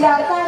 加班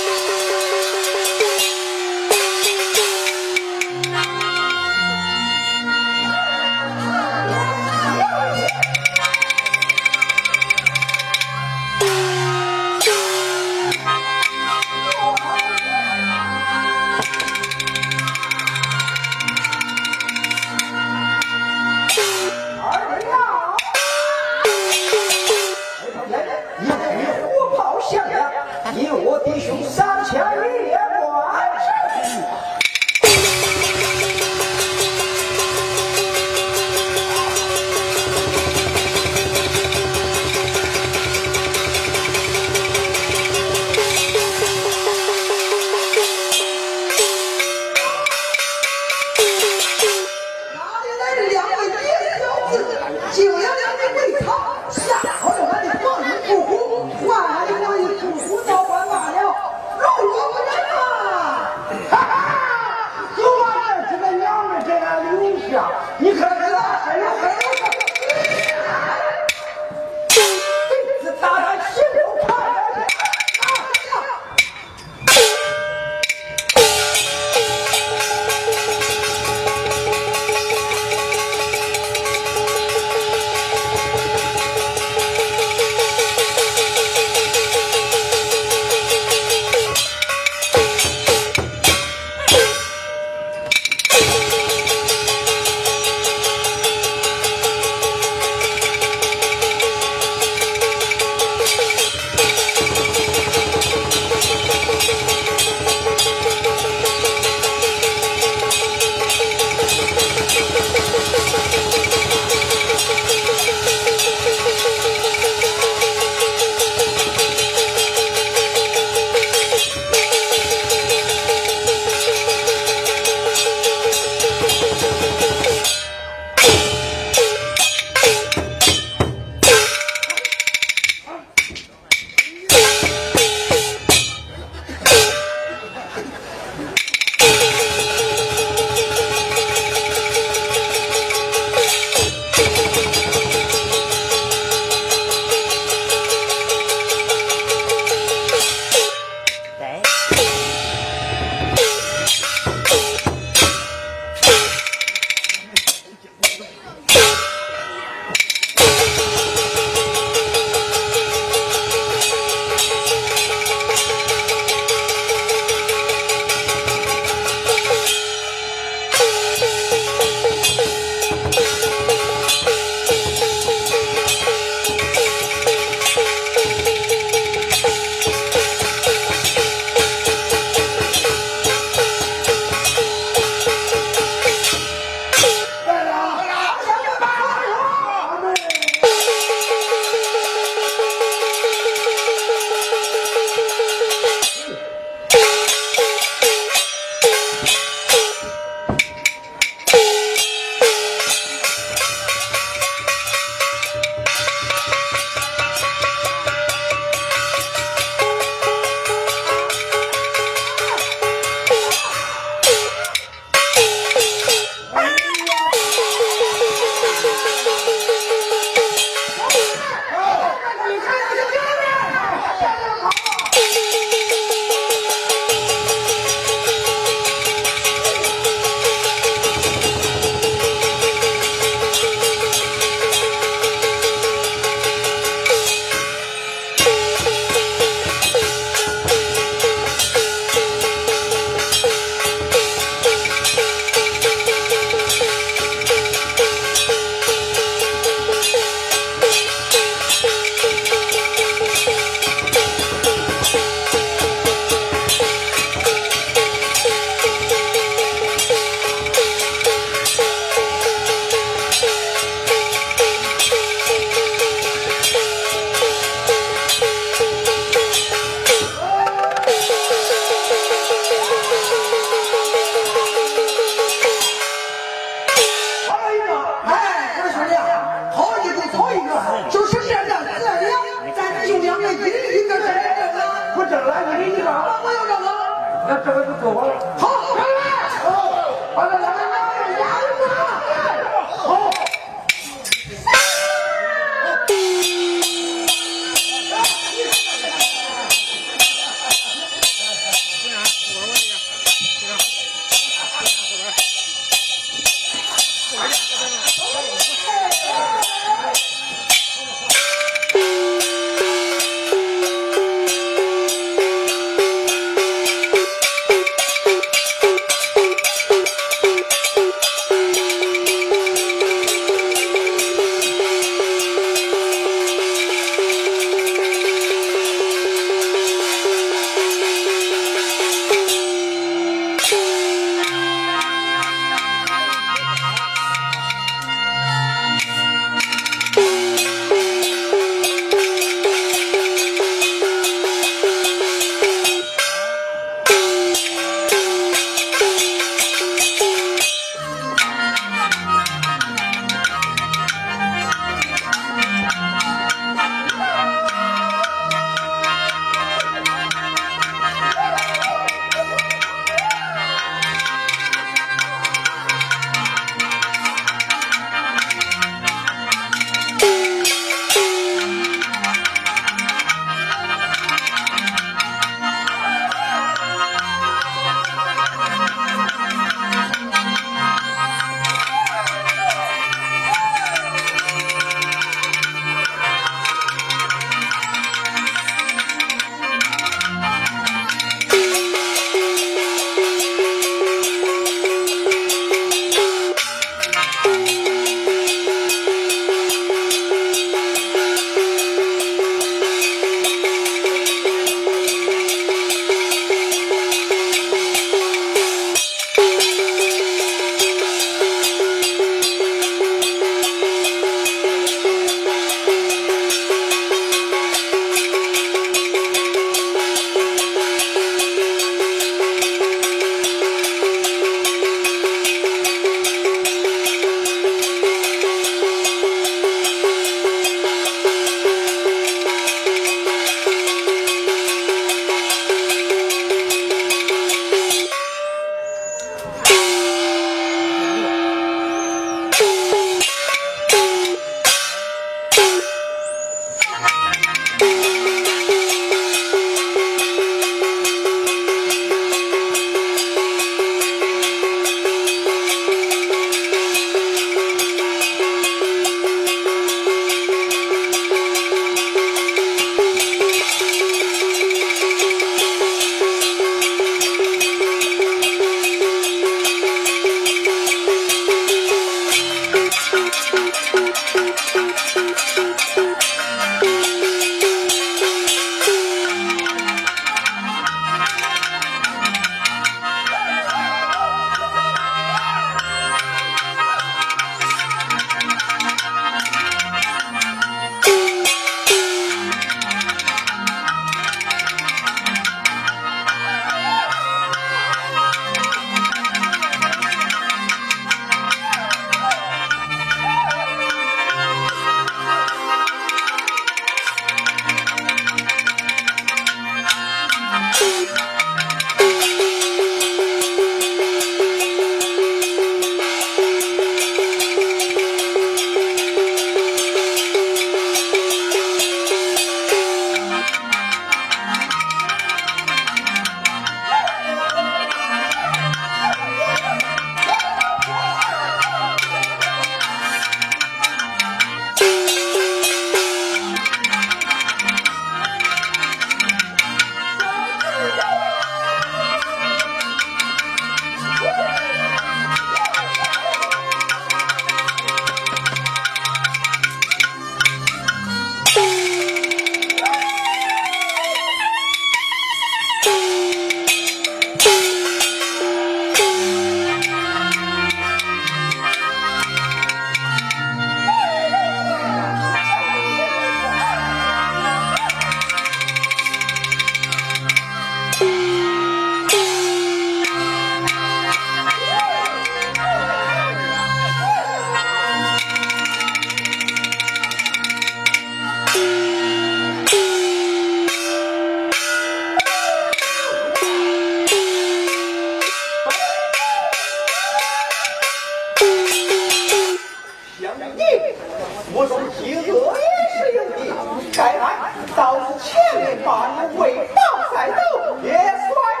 Yes, Lord.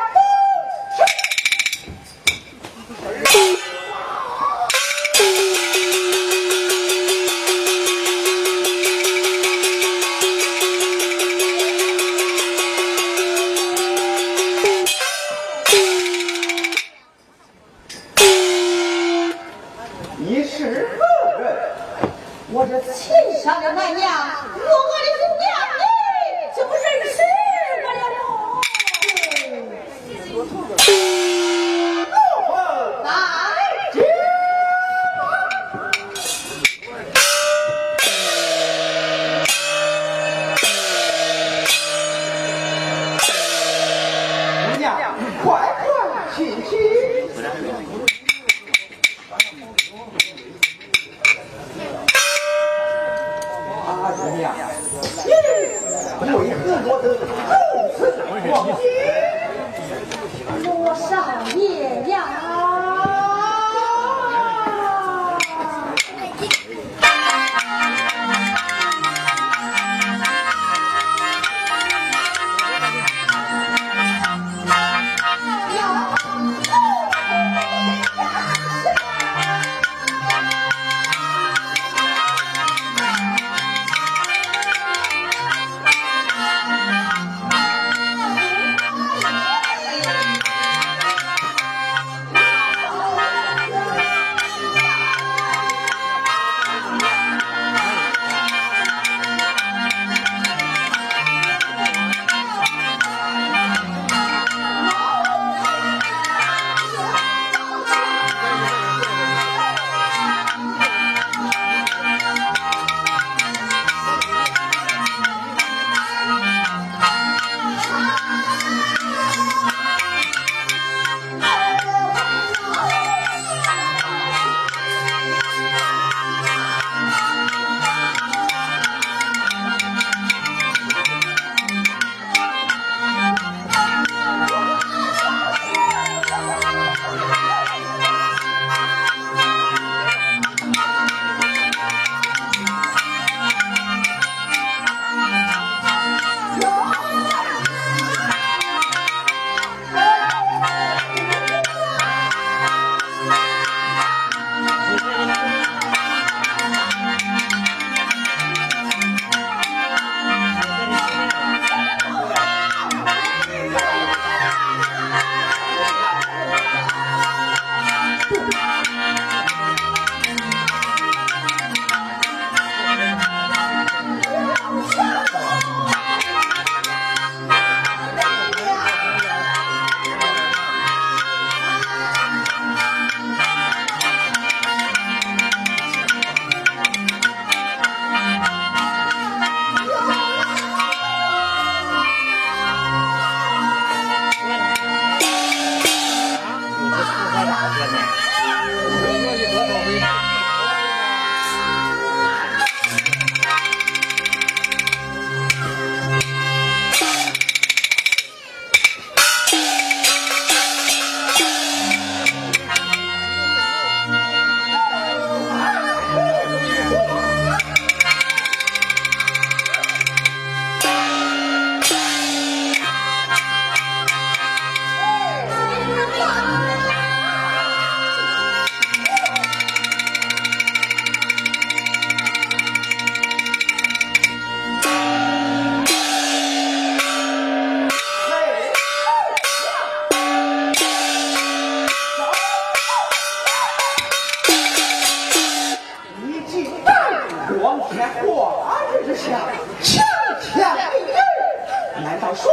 难道说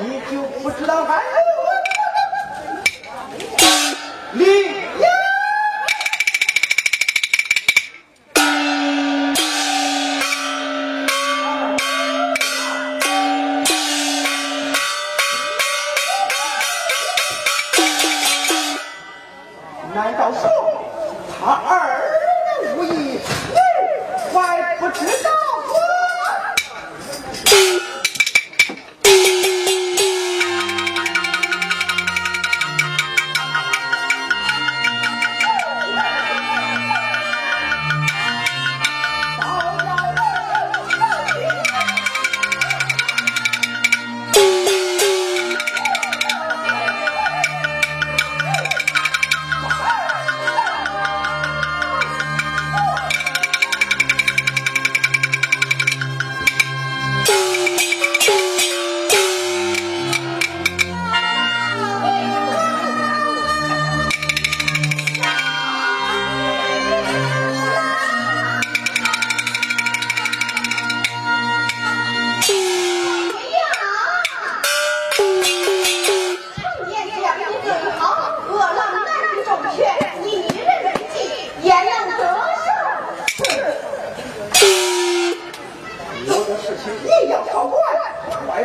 你就不知道？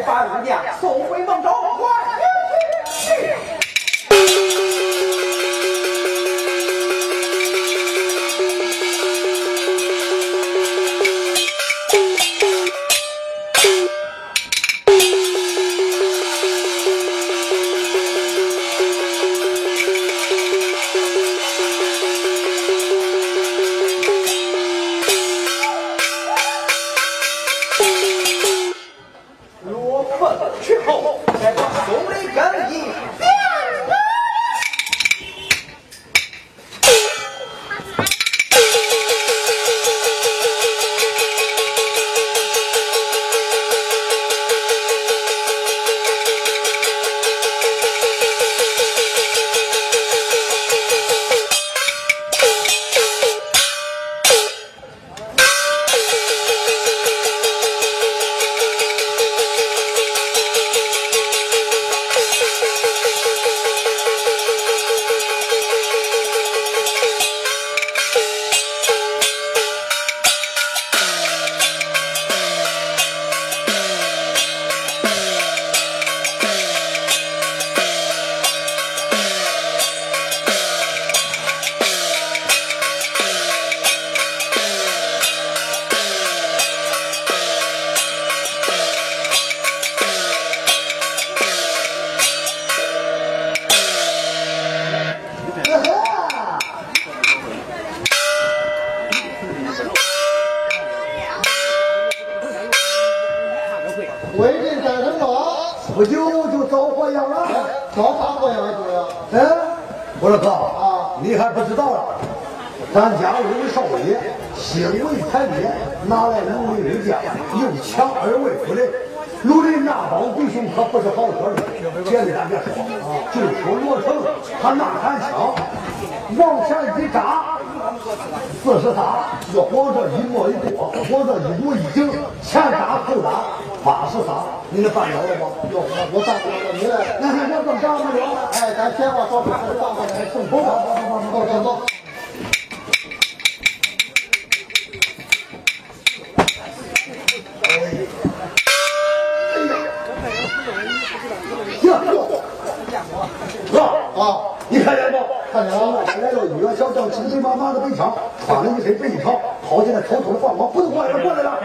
把武将送回孟州咱家有位少爷心为太爷，拿来奴隶为将，又强而为夫人。奴隶那帮弟兄可不是好惹的，别的咱别说，就说罗成，他那杆枪往前一扎，四十三，要往这一摸一躲，往这一捂一顶，前扎后扎，八十三，你能办得了不？要我我办不了，你来，那那那怎么办不了？哎，咱先把说，咱上放上来，送走吧，走走走走走。妈的背条，跑了一谁背一抄，跑进来偷偷的放光，不用过来了，过来了。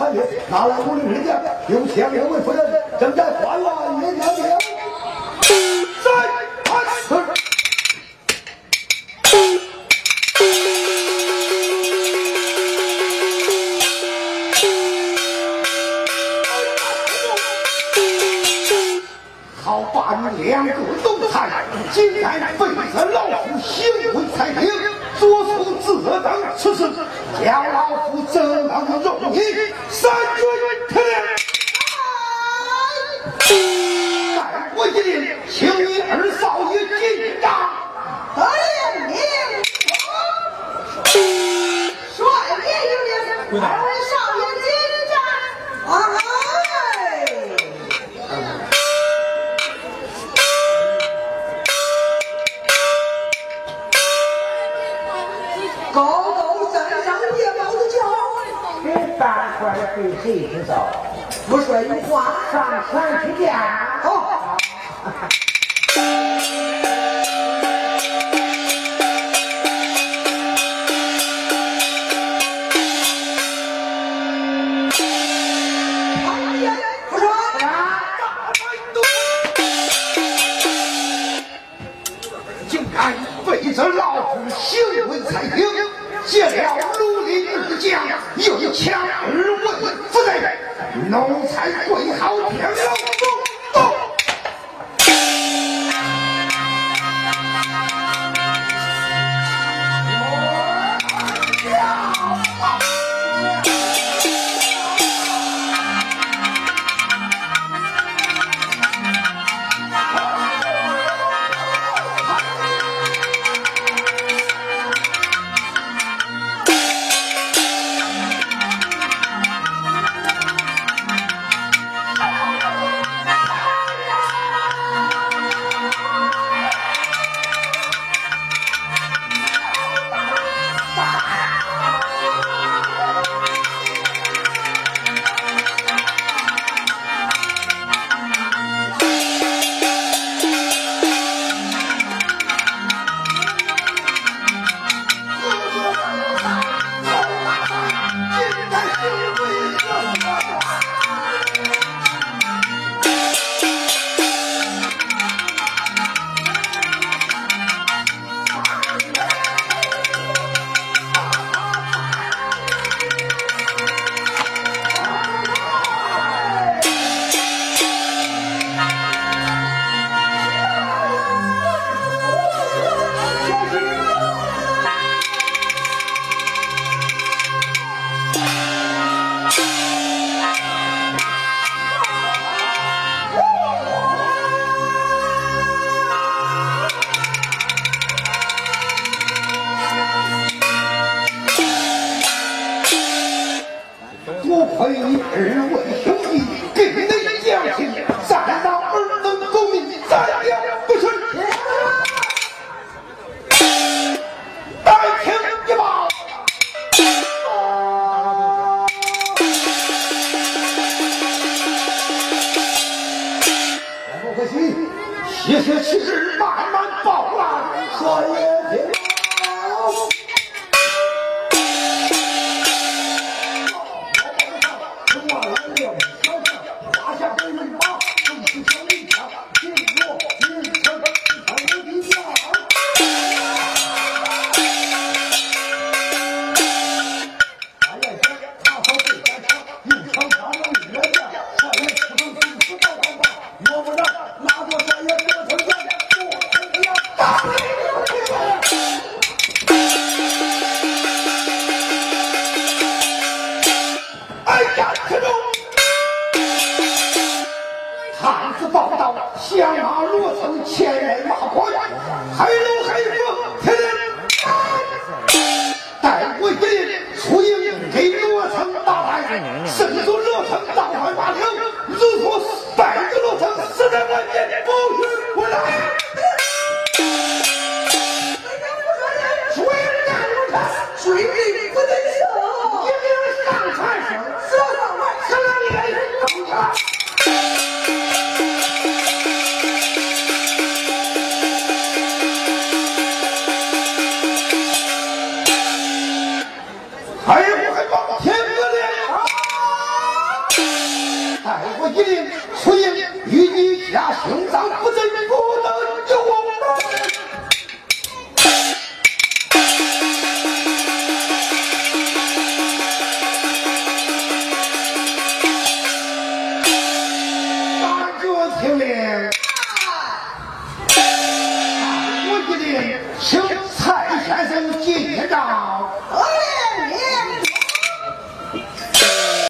快点拿来，屋里没电，有闲两位不要。我一好老